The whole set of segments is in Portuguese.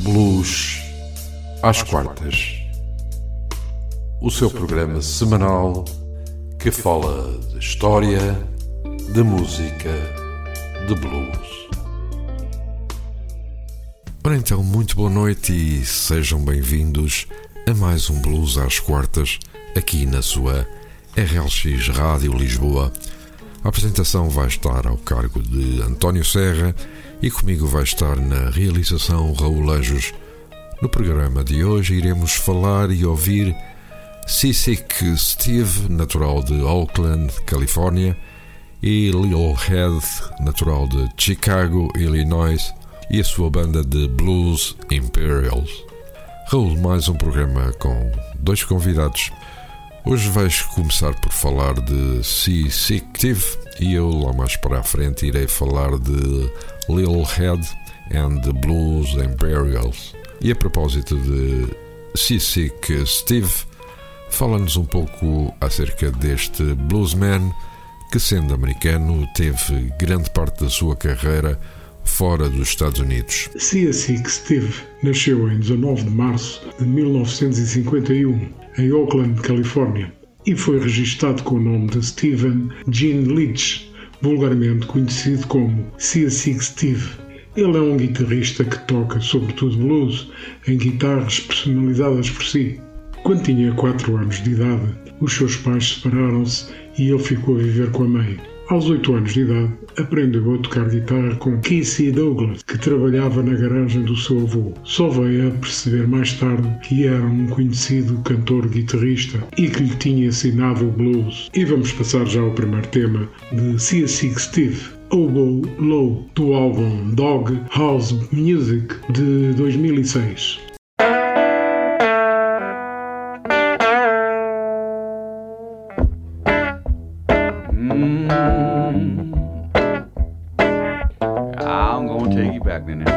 Blues às quartas. O seu programa semanal que fala de história, de música, de blues. Ora então, muito boa noite e sejam bem-vindos a mais um Blues às quartas aqui na sua RLX Rádio Lisboa. A apresentação vai estar ao cargo de António Serra e comigo vai estar na realização Raul Anjos. No programa de hoje iremos falar e ouvir Sissik Steve, natural de Oakland, Califórnia, e Lil Head, natural de Chicago, Illinois, e a sua banda de Blues Imperials. Raul, mais um programa com dois convidados. Hoje vais começar por falar de Sissik Steve e eu lá mais para a frente irei falar de Lil Head and the Blues Imperials. E a propósito de Sissik Steve, fala-nos um pouco acerca deste bluesman que, sendo americano, teve grande parte da sua carreira fora dos Estados Unidos. Sissik Steve nasceu em 19 de março de 1951 em Oakland, Califórnia, e foi registado com o nome de Steven Gene Leach, vulgarmente conhecido como Sissik Steve. Ele é um guitarrista que toca sobretudo blues em guitarras personalizadas por si. Quando tinha 4 anos de idade, os seus pais separaram-se e ele ficou a viver com a mãe. Aos 8 anos de idade, aprendeu a tocar guitarra com Casey Douglas, que trabalhava na garagem do seu avô. Só veio a perceber mais tarde que era um conhecido cantor-guitarrista e que lhe tinha ensinado o blues. E vamos passar já ao primeiro tema de Sissik Steve. Oboe Low, do álbum Dog House Music de 2006. minute.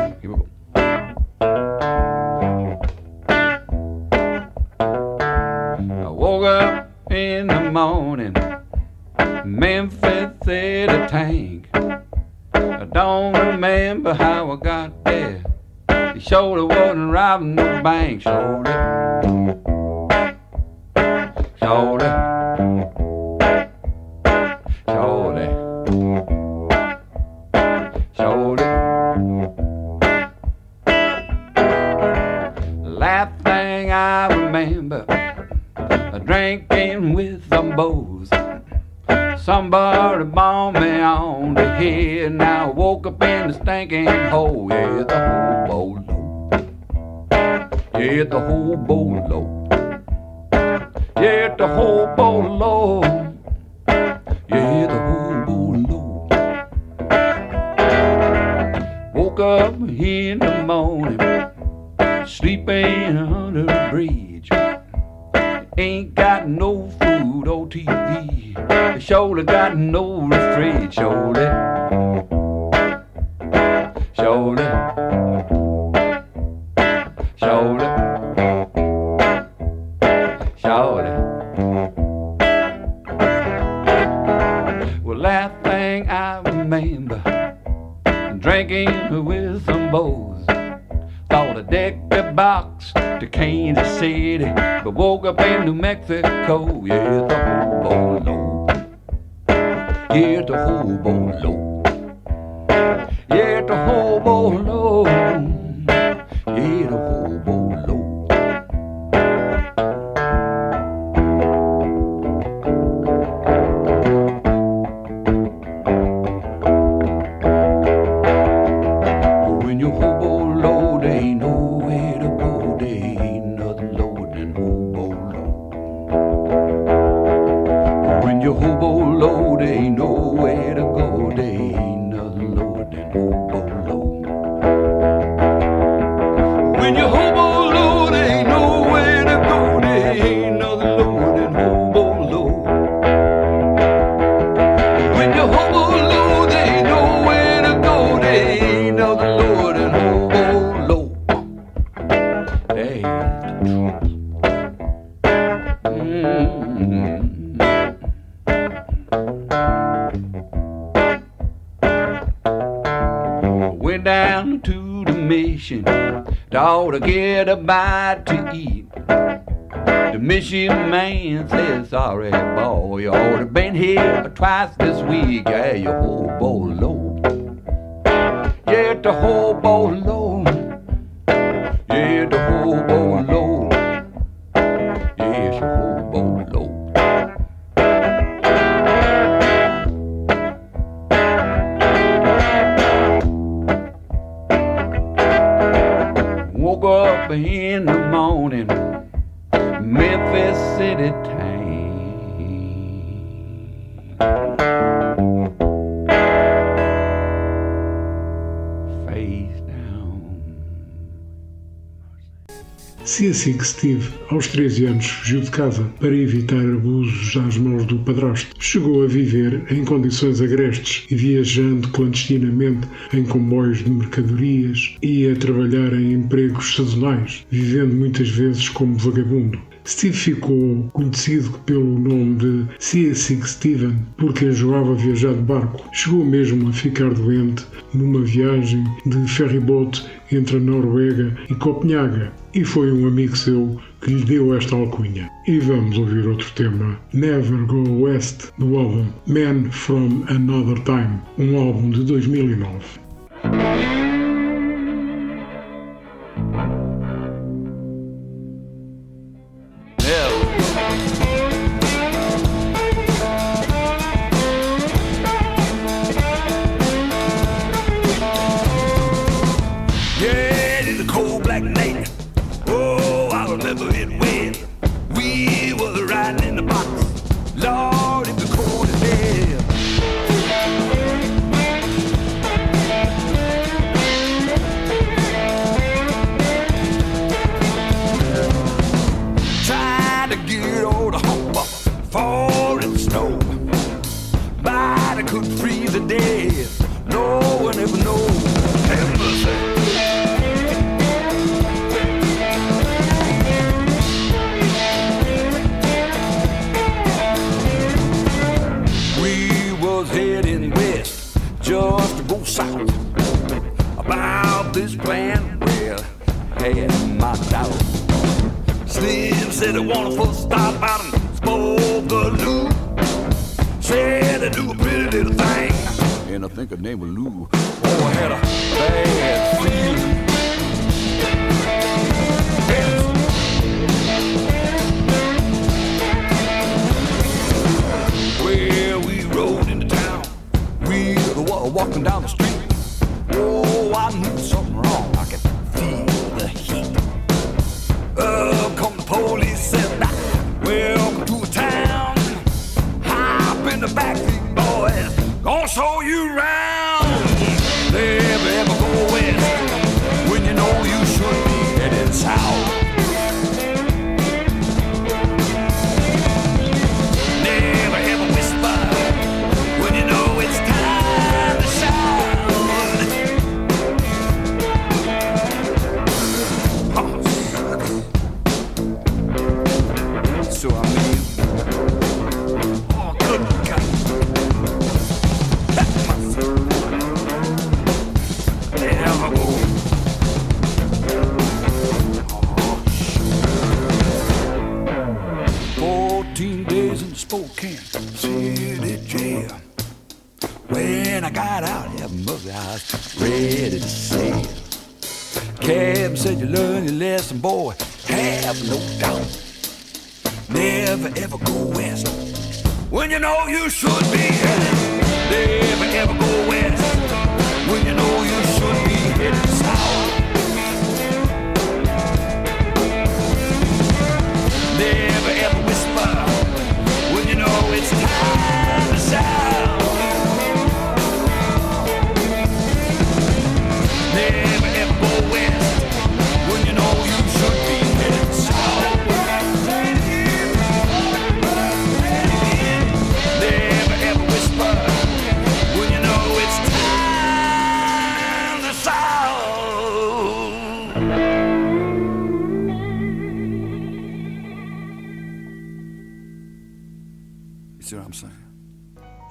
Box to Kansas City, but woke up in New Mexico. Yeah, the hobo low. Yeah, the hobo low. Yeah, the hobo low. Se assim que Steve, aos 13 anos, fugiu de casa para evitar abusos às mãos do padrasto, chegou a viver em condições agrestes e viajando clandestinamente em comboios de mercadorias e a trabalhar em empregos sazonais, vivendo muitas vezes como vagabundo. Steve ficou conhecido pelo nome de Seasick Steven porque enjoava viajar de barco. Chegou mesmo a ficar doente numa viagem de ferryboat entre a Noruega e Copenhaga e foi um amigo seu que lhe deu esta alcunha. E vamos ouvir outro tema, Never Go West, do álbum Man From Another Time, um álbum de 2009. Slim said he wanted for a stop out in Spogaloo. Said I do a pretty little thing, and I think her name was Lou. Oh, I had a bad feeling. Well, we rode into town. We were walking down the street. Gonna show you around. Never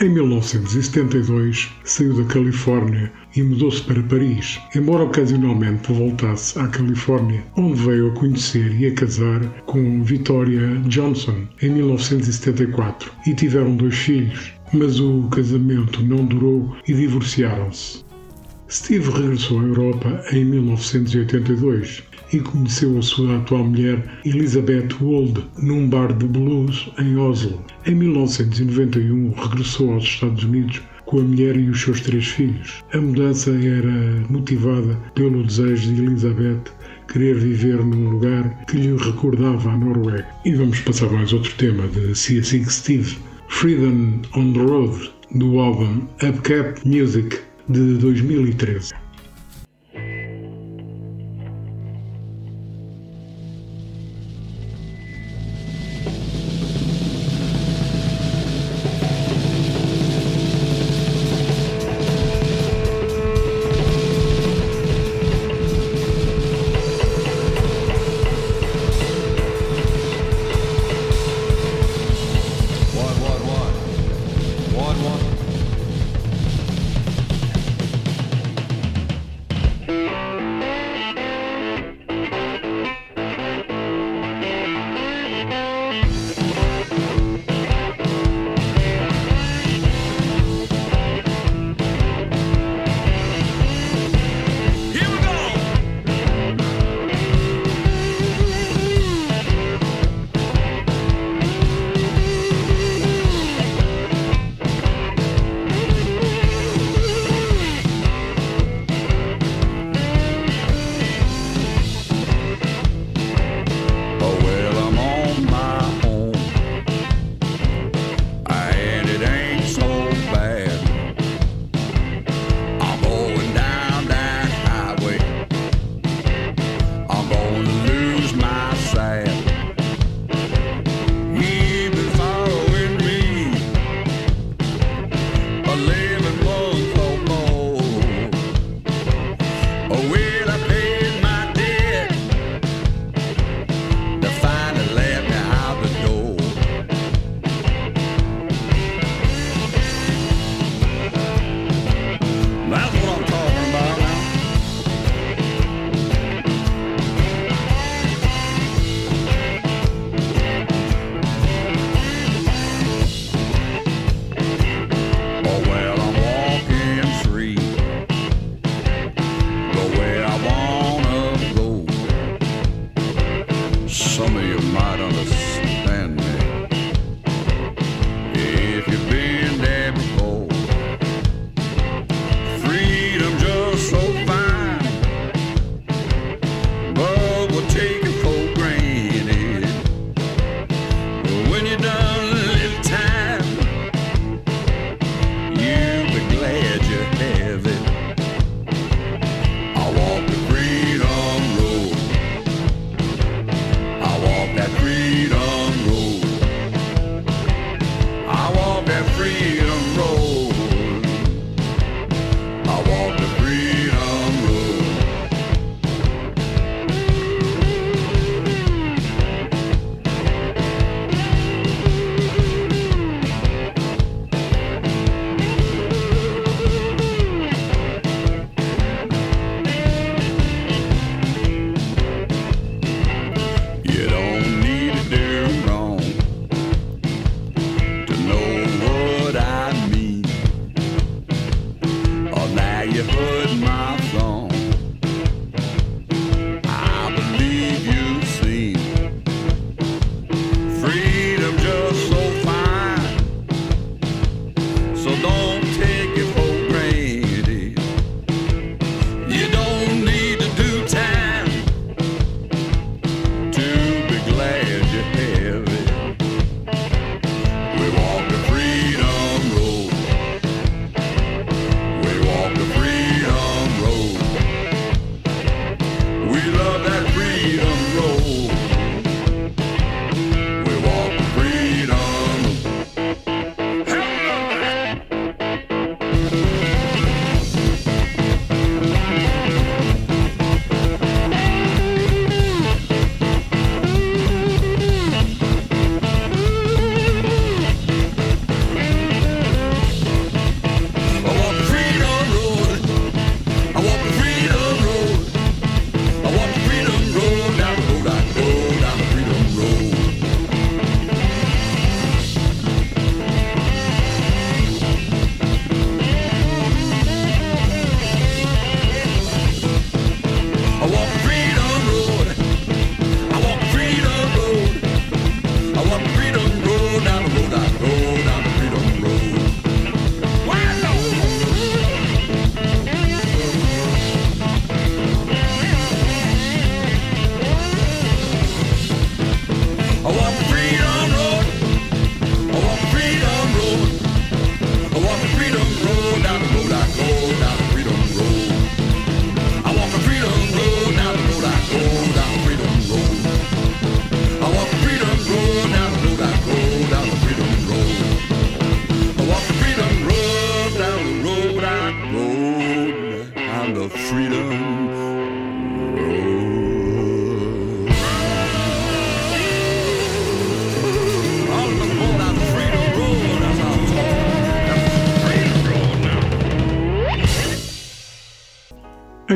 Em 1972, saiu da Califórnia e mudou-se para Paris, embora ocasionalmente voltasse à Califórnia, onde veio a conhecer e a casar com Victoria Johnson em 1974 e tiveram dois filhos, mas o casamento não durou e divorciaram-se. Steve regressou à Europa em 1982 e conheceu a sua atual mulher Elizabeth Wold num bar de blues em Oslo. Em 1991 regressou aos Estados Unidos com a mulher e os seus três filhos. A mudança era motivada pelo desejo de Elizabeth querer viver num lugar que lhe recordava a Noruega. E vamos passar mais outro tema de Cia Steve, Freedom on the Road, do álbum Upcap Music de 2013.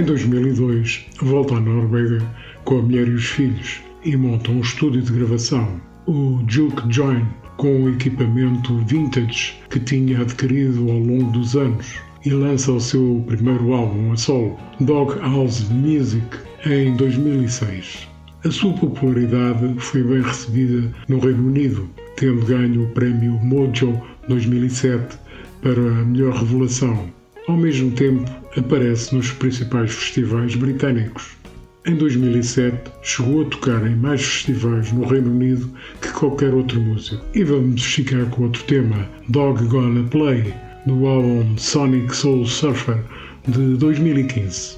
Em 2002, volta à Noruega com a mulher e os filhos e monta um estúdio de gravação, o Juke Join, com o equipamento vintage que tinha adquirido ao longo dos anos e lança o seu primeiro álbum a solo, Dog House Music, em 2006. A sua popularidade foi bem recebida no Reino Unido, tendo ganho o prémio Mojo 2007 para a melhor revelação. Ao mesmo tempo, aparece nos principais festivais britânicos. Em 2007, chegou a tocar em mais festivais no Reino Unido que qualquer outro músico. E vamos ficar com outro tema, Dog Gonna Play, no álbum Sonic Soul Surfer de 2015.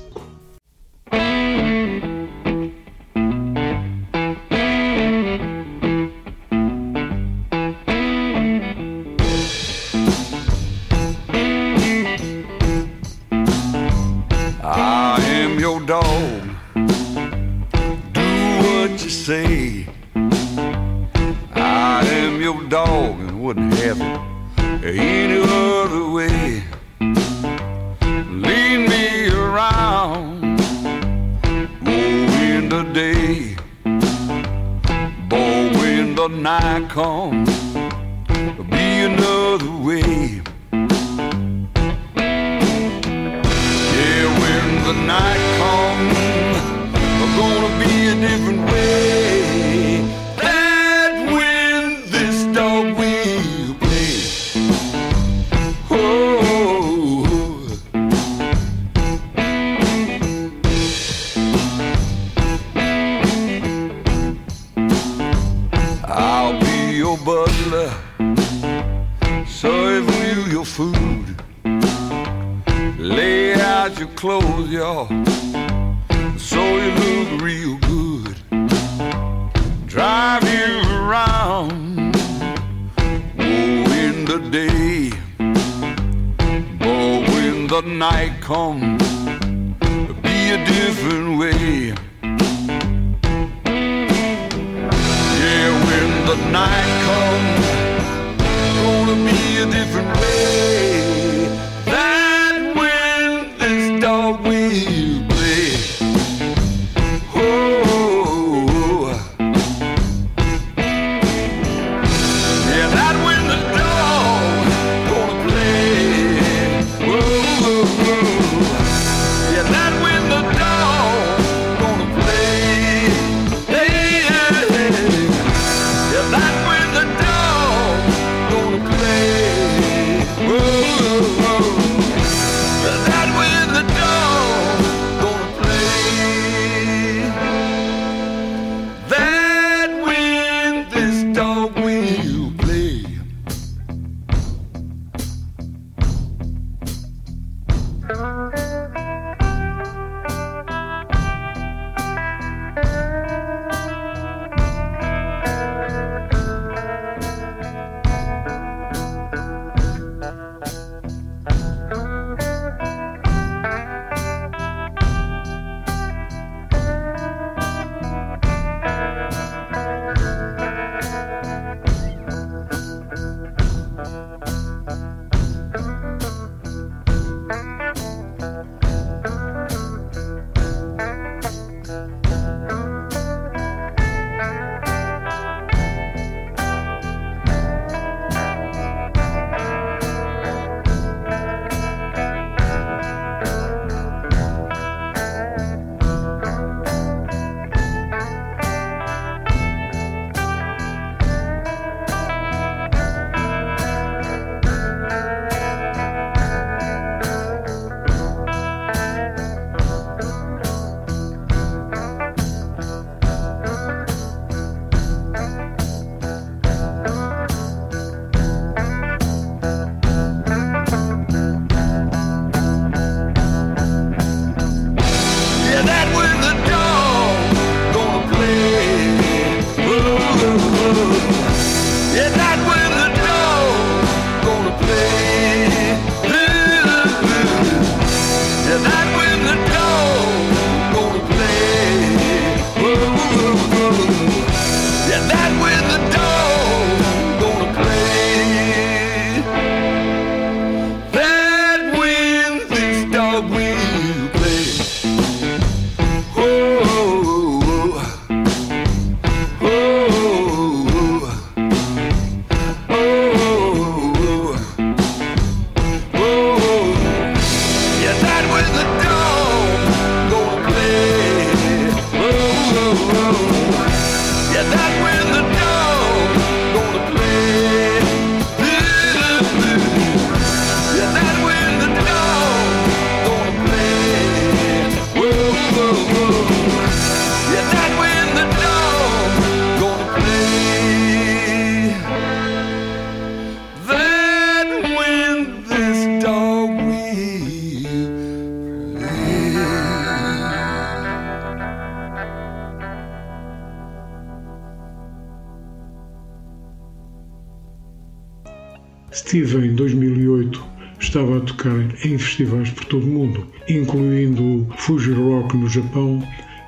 Japão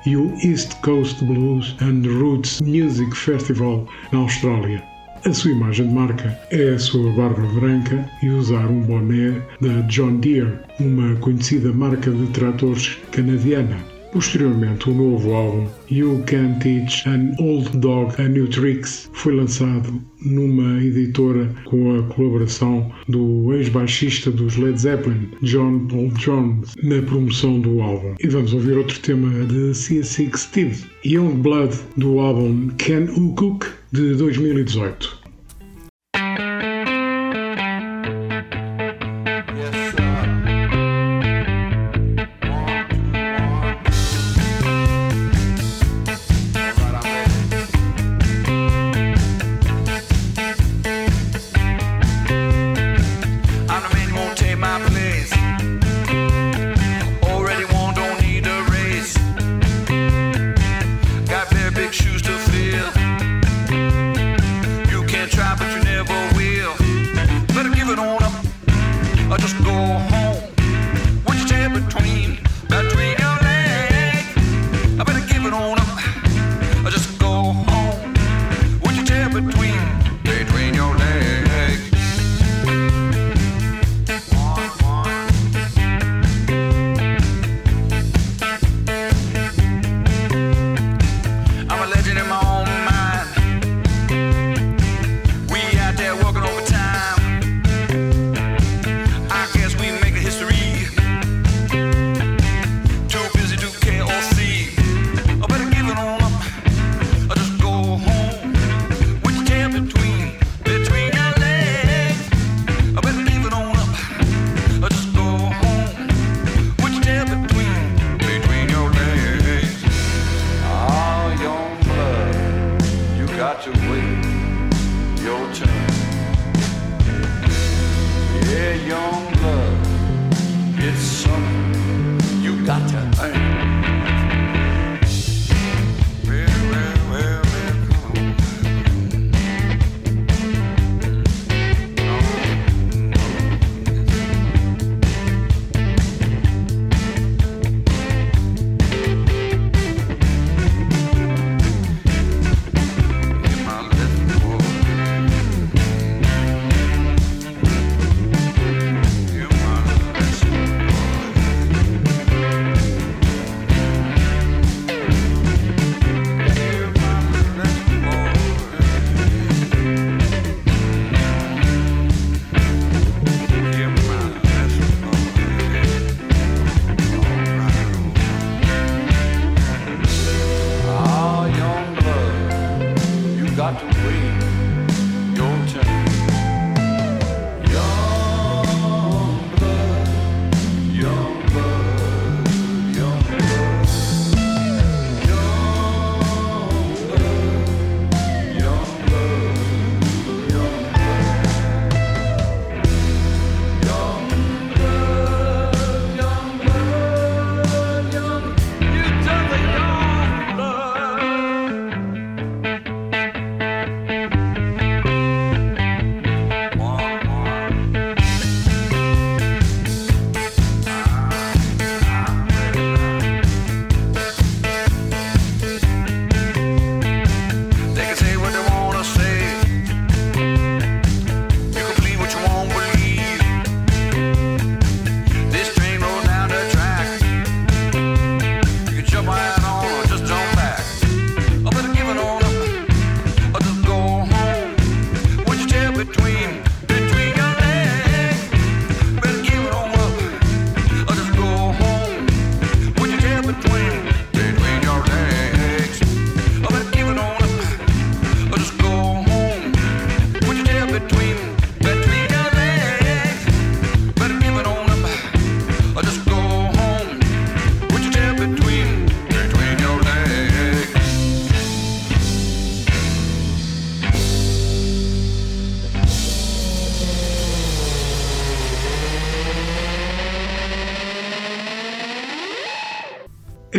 e o East Coast Blues and Roots Music Festival na Austrália. A sua imagem de marca é a sua barba branca e usar um boné da John Deere, uma conhecida marca de tratores canadiana. Posteriormente, o novo álbum You Can Teach an Old Dog a New Tricks foi lançado numa editora com a colaboração do ex-baixista dos Led Zeppelin, John Paul Jones, na promoção do álbum. E vamos ouvir outro tema de C6 Steve, Young Blood, do álbum Can U Cook, de 2018.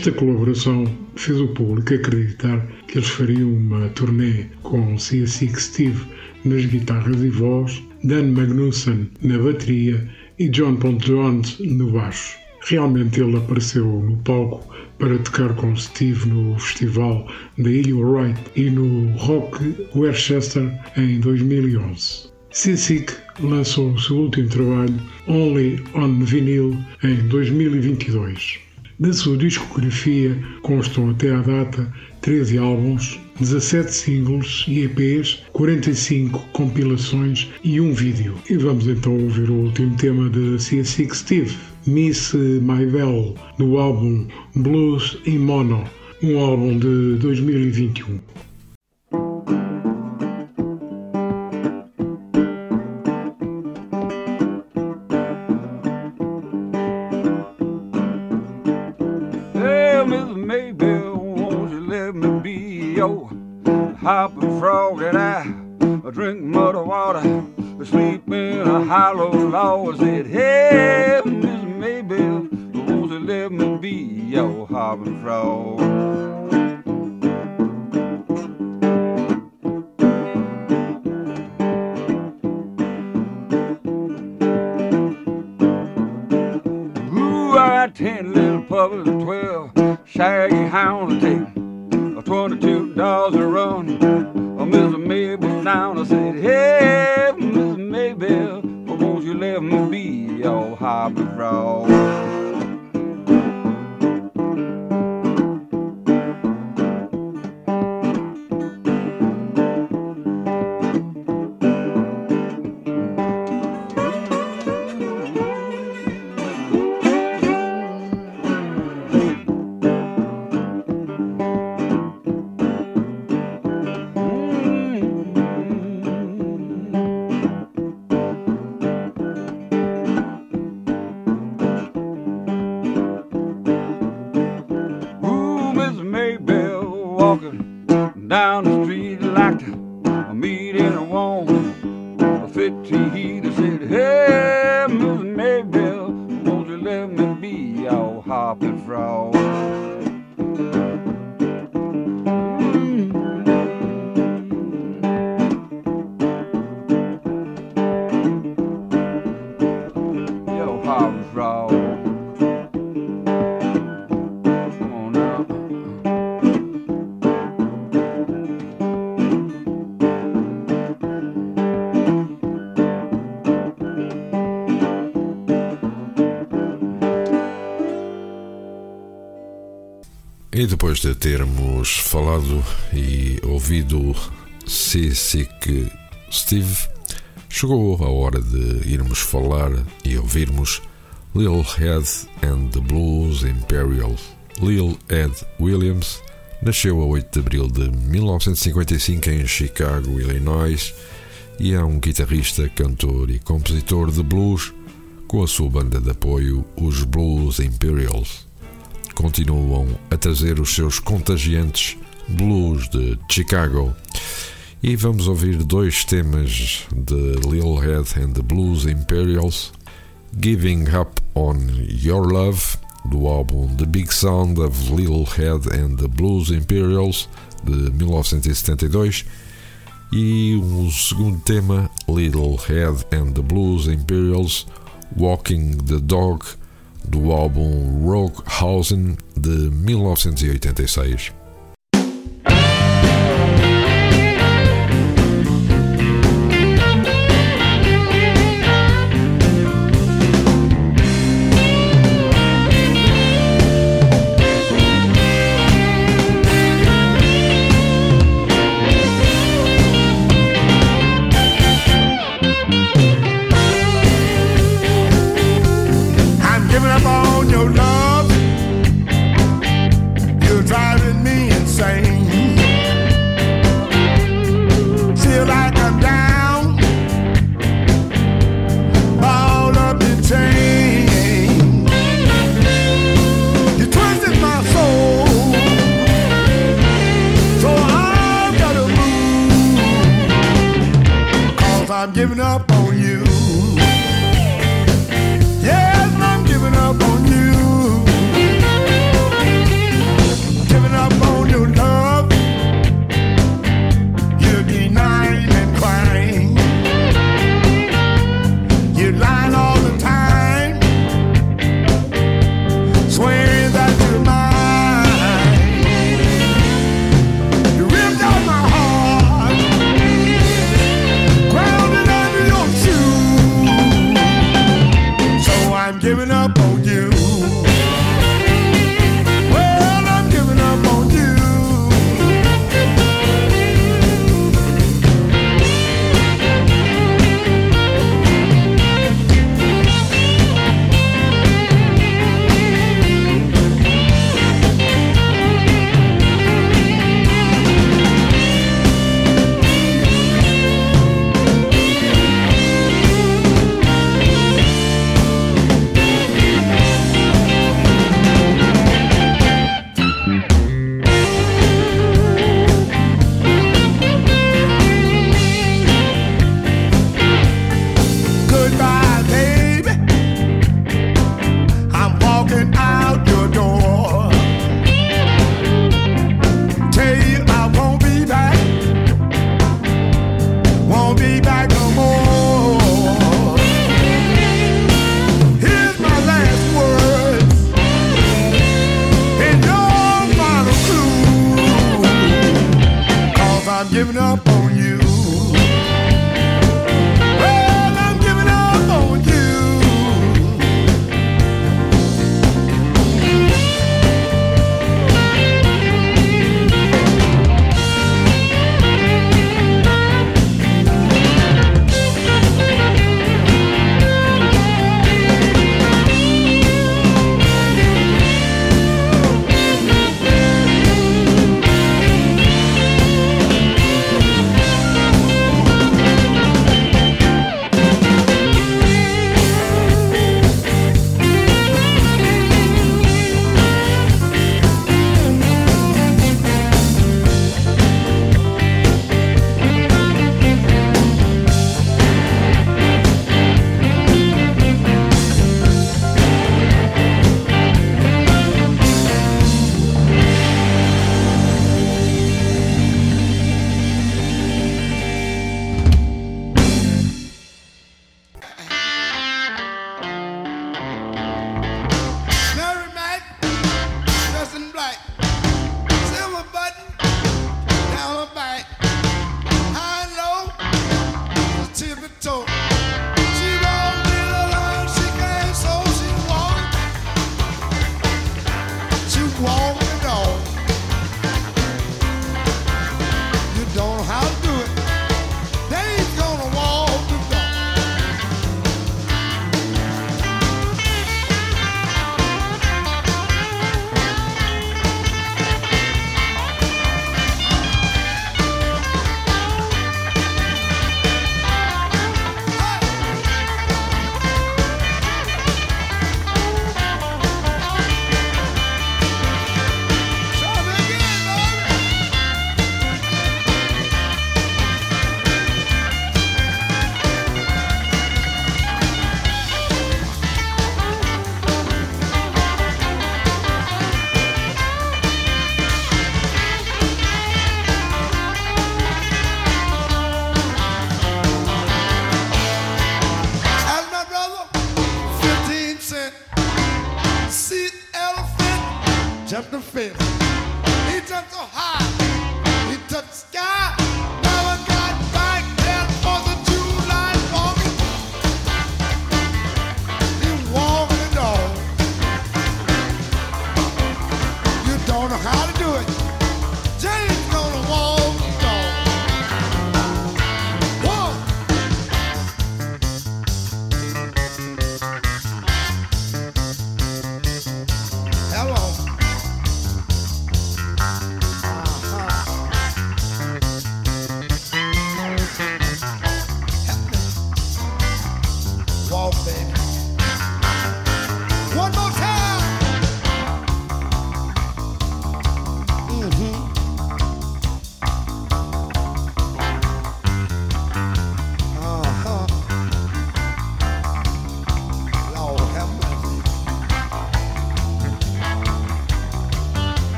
Esta colaboração fez o público acreditar que eles fariam uma turnê com C6 Steve nas guitarras e voz, Dan Magnussen na bateria e John Paul Jones no baixo. Realmente ele apareceu no palco para tocar com Steve no festival da Ilha Wright e no Rock Worcester em 2011. Sissik lançou o seu último trabalho, Only on Vinyl, em 2022. Da sua discografia constam até à data 13 álbuns, 17 singles e EPs, 45 compilações e um vídeo. E vamos então ouvir o último tema de Sissik Steve, Miss My Bell, do álbum Blues in Mono, um álbum de 2021. hollow law. I said, heaven Miss maybe the ones that let me be your harbin' frog. ten little puppies and twelve shaggy hounds take a twenty-two dollars a run. I miss a maybe down. I said, hey you let me be your hobby, bro. Sick Steve, chegou a hora de irmos falar e ouvirmos Lil Ed and the Blues Imperial. Lil Ed Williams nasceu a 8 de abril de 1955 em Chicago, Illinois, e é um guitarrista, cantor e compositor de blues com a sua banda de apoio, os Blues Imperials continuam a trazer os seus contagiantes blues de Chicago. E vamos ouvir dois temas de Lil Head and the Blues Imperials: Giving Up on Your Love, do álbum The Big Sound of Lil Head and the Blues Imperials, de 1972, e um segundo tema, Little Head and the Blues Imperials, Walking the Dog, do álbum Rockhausen de 1986.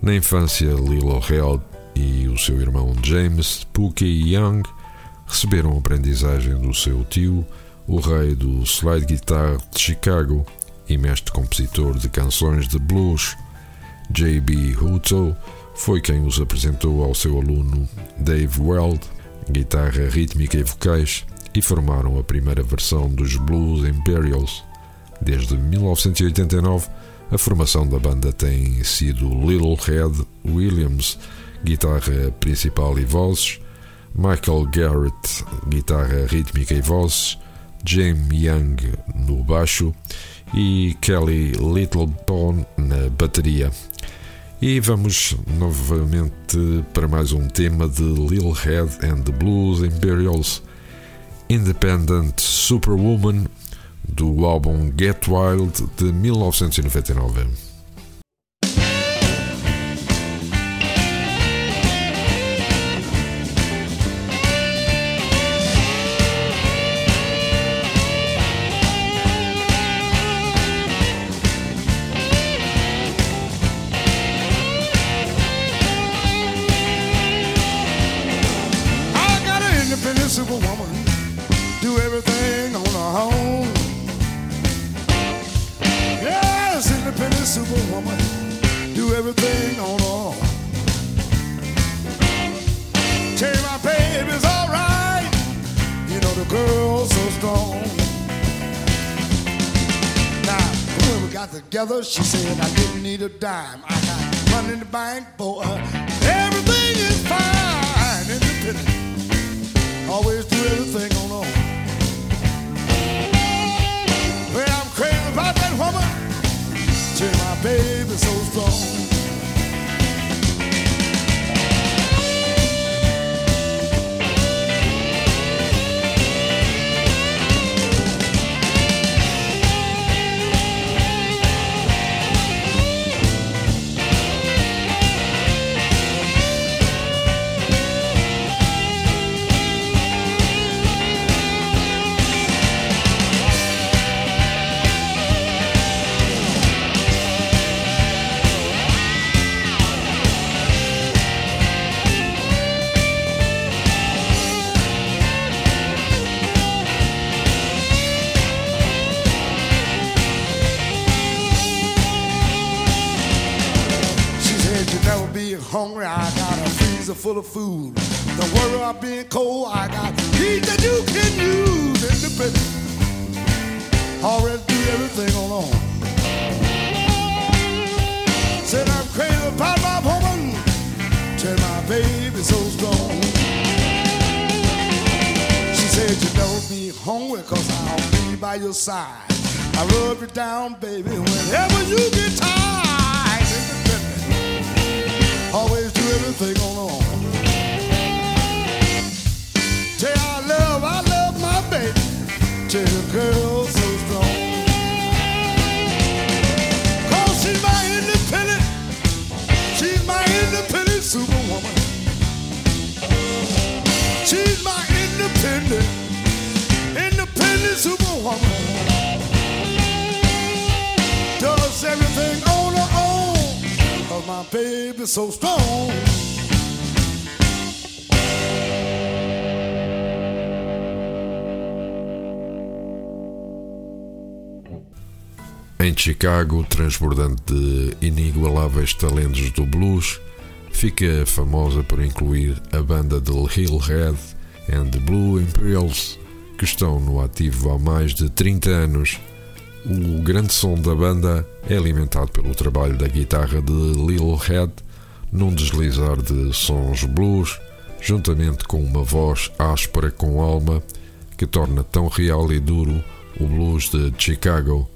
Na infância, Lilo Held e o seu irmão James Pookie Young receberam aprendizagem do seu tio, o rei do slide guitar de Chicago e mestre compositor de canções de blues. J.B. Hutto foi quem os apresentou ao seu aluno Dave Weld, guitarra rítmica e vocais, e formaram a primeira versão dos Blues Imperials. Desde 1989, a formação da banda tem sido Little Red Williams, guitarra principal e vozes, Michael Garrett, guitarra rítmica e vozes, James Young no baixo e Kelly Littleton na bateria. E vamos novamente para mais um tema de Lil Head and the Blues Imperials, Independent Superwoman, do álbum Get Wild de 1999. Said I didn't need a dime. I got money in the bank, boy. Food. Chicago, transbordante de inigualáveis talentos do blues, fica famosa por incluir a banda de Hillhead and the Blue Imperials, que estão no ativo há mais de 30 anos o grande som da banda é alimentado pelo trabalho da guitarra de Lil Head num deslizar de sons blues, juntamente com uma voz áspera com alma que torna tão real e duro o blues de Chicago.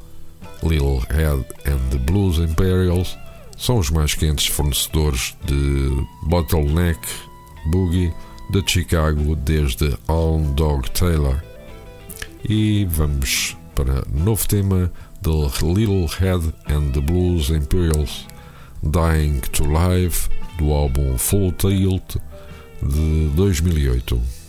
Lil Head and the Blues Imperials são os mais quentes fornecedores de bottleneck boogie de Chicago desde Alm Dog Taylor. E vamos para novo tema de Little Head and the Blues Imperials, Dying to Life, do álbum Full Tilt de 2008.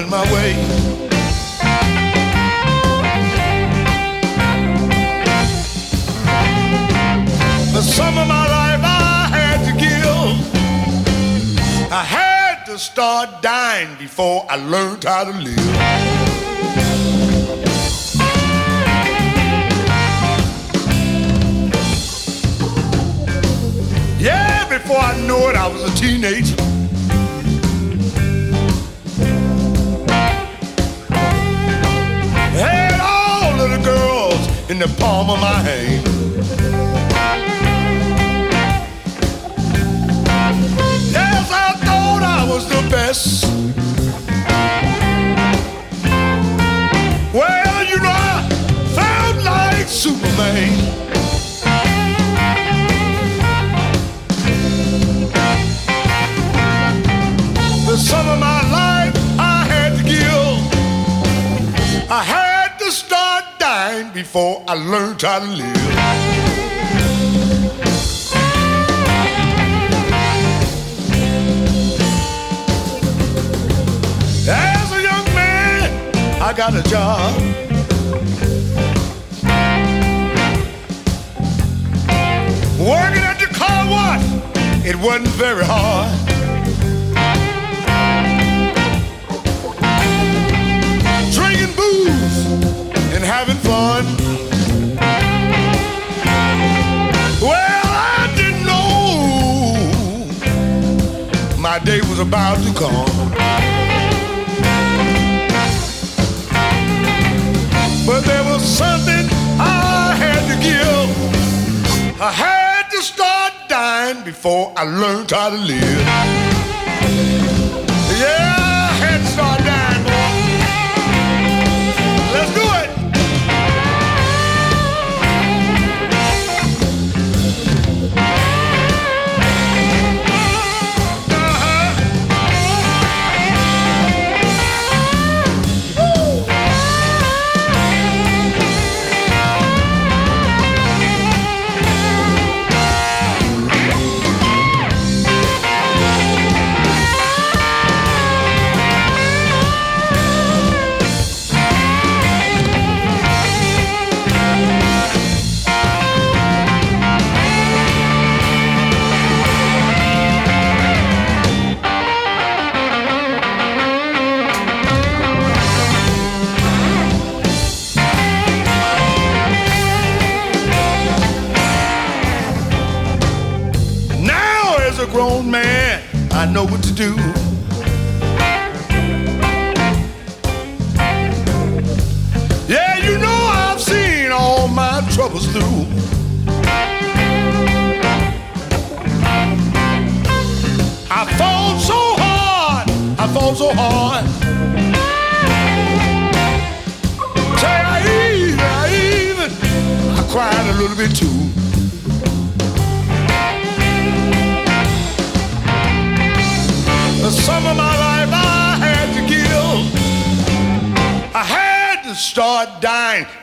Coming my way. The sum of my life I had to give. I had to start dying before I learned how to live. Yeah, before I knew it, I was a teenager. The palm of my hand. Yes, I thought I was the best. Well, you know, I felt like Superman. The sum of my before I learned how to live. As a young man, I got a job. Working at the car wash, it wasn't very hard. My day was about to come. But there was something I had to give. I had to start dying before I learned how to live.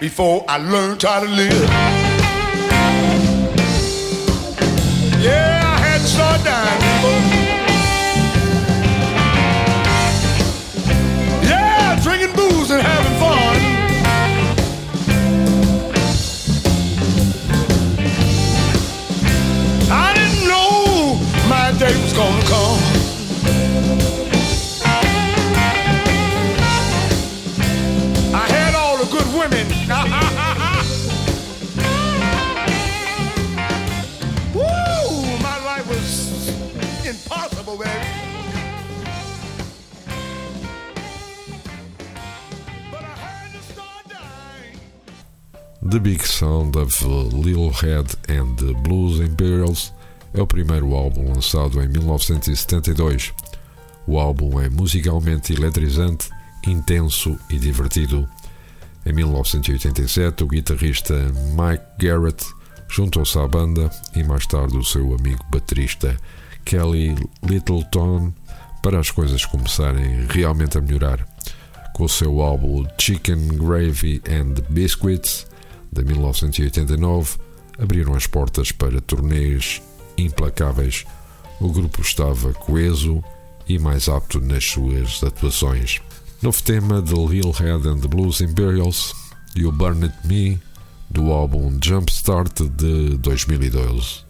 Before I learned how to live. The Big Sound of Lil Head and the Blues Imperials é o primeiro álbum lançado em 1972. O álbum é musicalmente eletrizante, intenso e divertido. Em 1987, o guitarrista Mike Garrett juntou-se à banda e mais tarde o seu amigo baterista Kelly Littleton para as coisas começarem realmente a melhorar. Com o seu álbum Chicken Gravy and Biscuits de 1989, abriram as portas para turnês implacáveis. O grupo estava coeso e mais apto nas suas atuações. Novo tema de Lil Head and the Blues Imperials e o Burn It Me do álbum Jumpstart de 2012.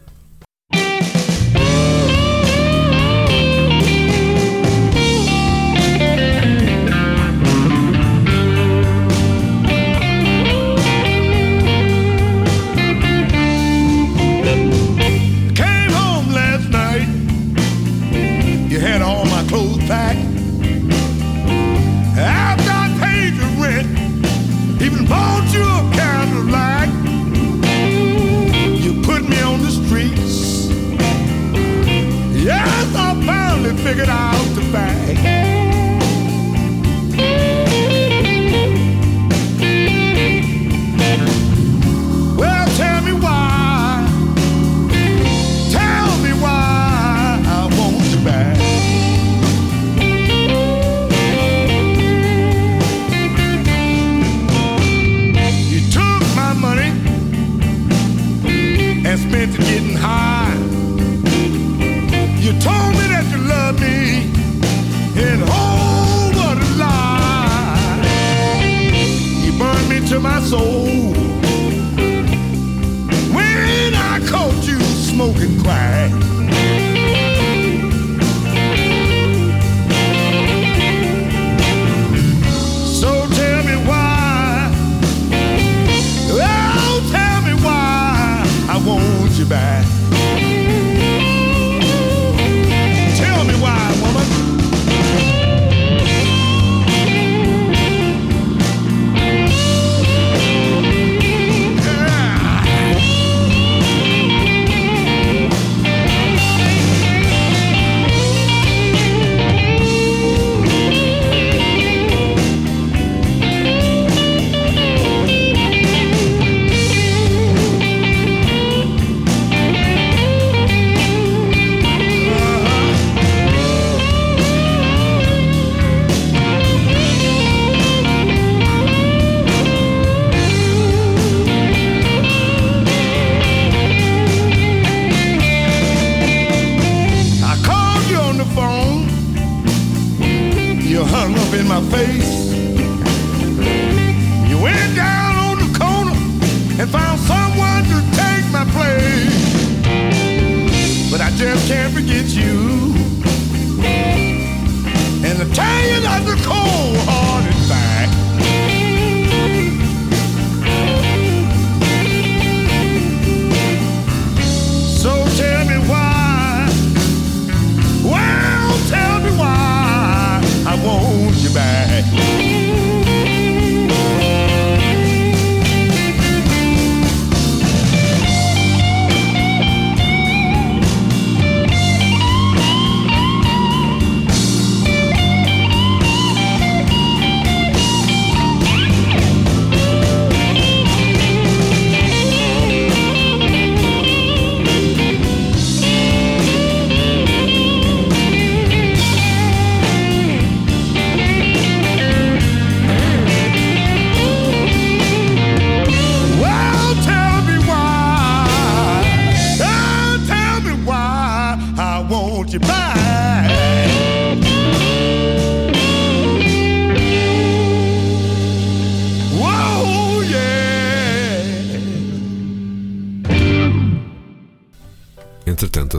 phone. You hung up in my face. You went down on the corner and found someone to take my place. But I just can't forget you. And the tired of the cold hearted.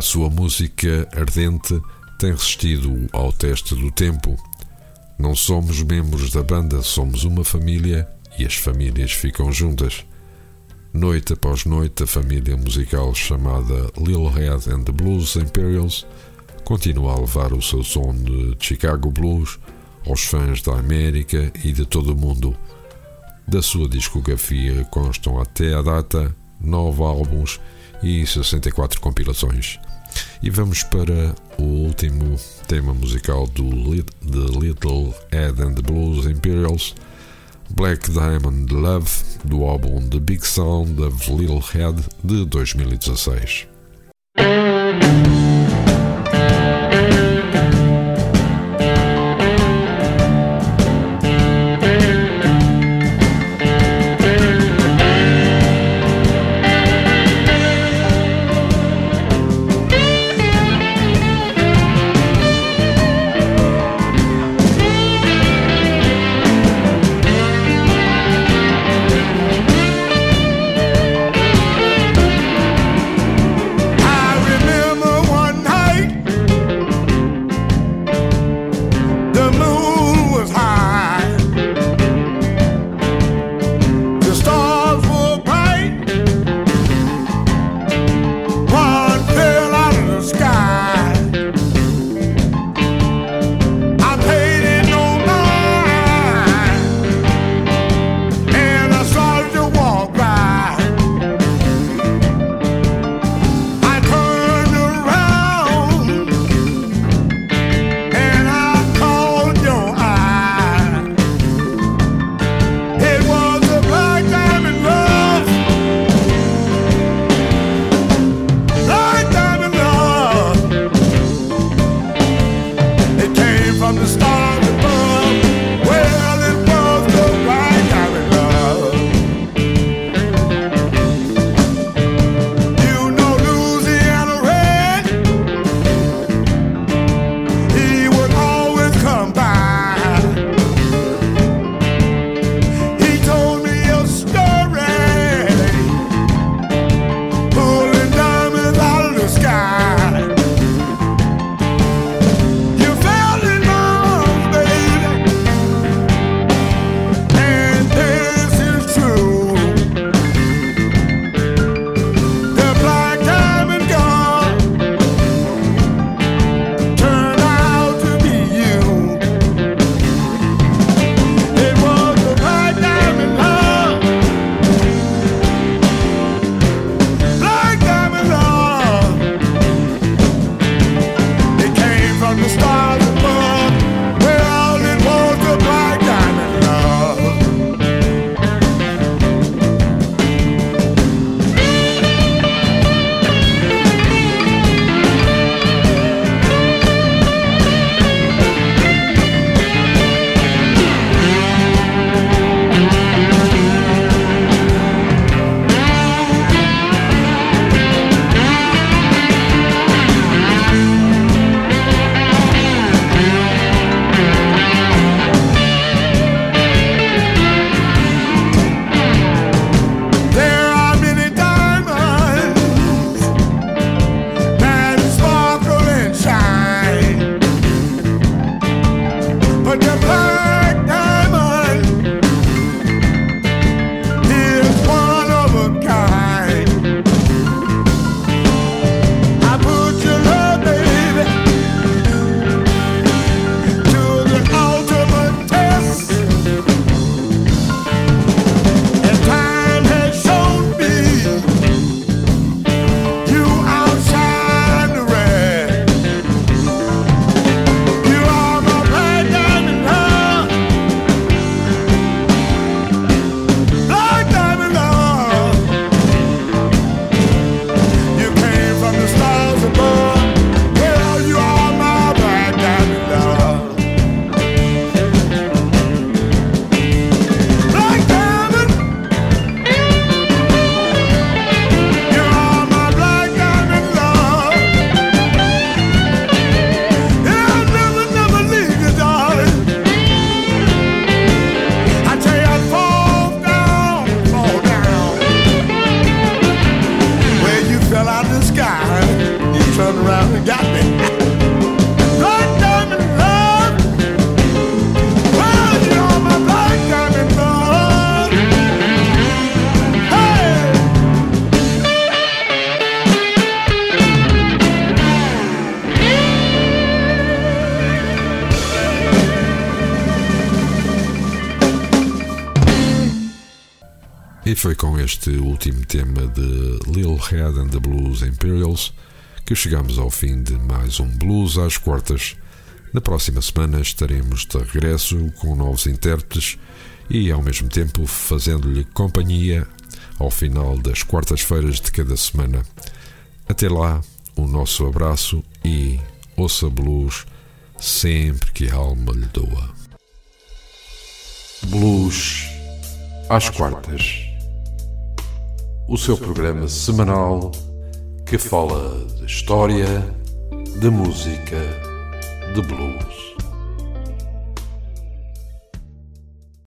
Sua música ardente tem resistido ao teste do tempo. Não somos membros da banda, somos uma família e as famílias ficam juntas. Noite após noite, a família musical chamada Lil Head and the Blues Imperials continua a levar o seu som de Chicago Blues aos fãs da América e de todo o mundo. Da sua discografia constam até a data nove álbuns e 64 compilações. E vamos para o último tema musical do The Little Ed and the Blues Imperials, Black Diamond Love, do álbum The Big Sound of Little Head de 2016. Este último tema de Lil Head and the Blues Imperials que chegamos ao fim de mais um Blues às quartas. Na próxima semana estaremos de regresso com novos intérpretes e ao mesmo tempo fazendo-lhe companhia ao final das quartas-feiras de cada semana. Até lá, o nosso abraço e ouça blues sempre que a alma lhe doa. Blues às quartas. O seu programa semanal que fala de história, de música, de blues.